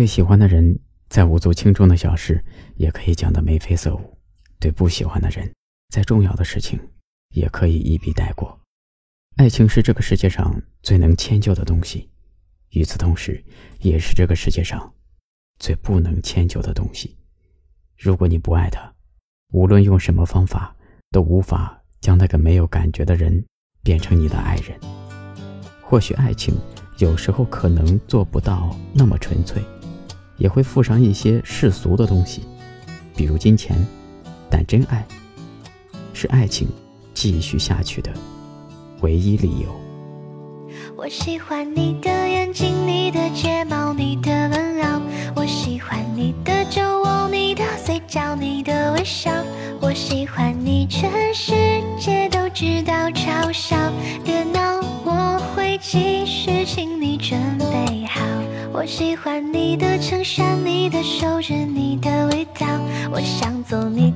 对喜欢的人，在无足轻重的小事也可以讲得眉飞色舞；对不喜欢的人，在重要的事情也可以一笔带过。爱情是这个世界上最能迁就的东西，与此同时，也是这个世界上最不能迁就的东西。如果你不爱他，无论用什么方法，都无法将那个没有感觉的人变成你的爱人。或许爱情有时候可能做不到那么纯粹，也会附上一些世俗的东西，比如金钱。但真爱，是爱情继续下去的。唯一理由。我喜欢你的眼睛，你的睫毛，你的温柔。我喜欢你的酒窝，你的嘴角，你的微笑。我喜欢你，全世界都知道嘲笑。别闹，我会记，我喜欢你的衬衫，你的手指，你的味道。我想做你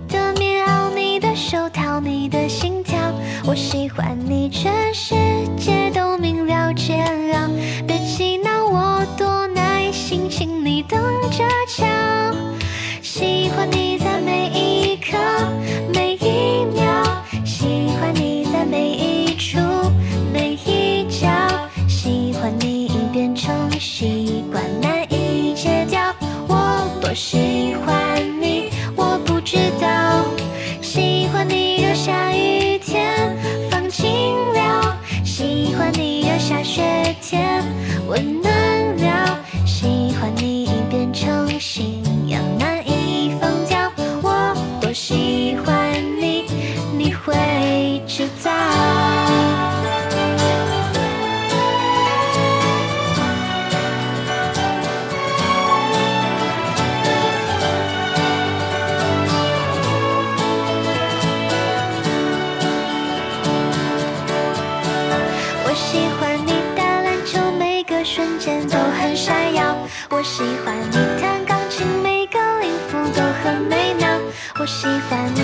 喜欢闪耀。我喜欢你弹钢琴，每个音符都很美妙。我喜欢你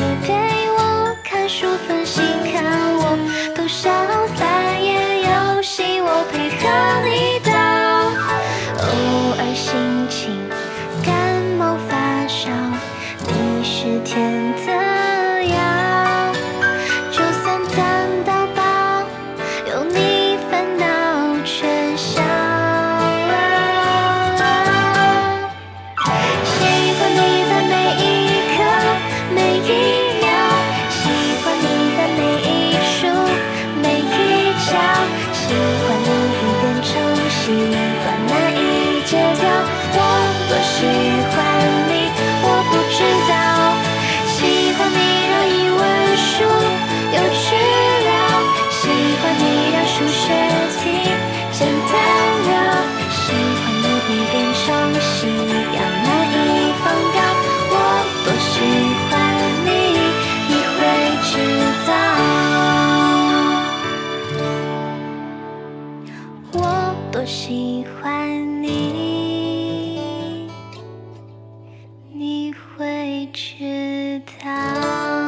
我喜欢你，你会知道。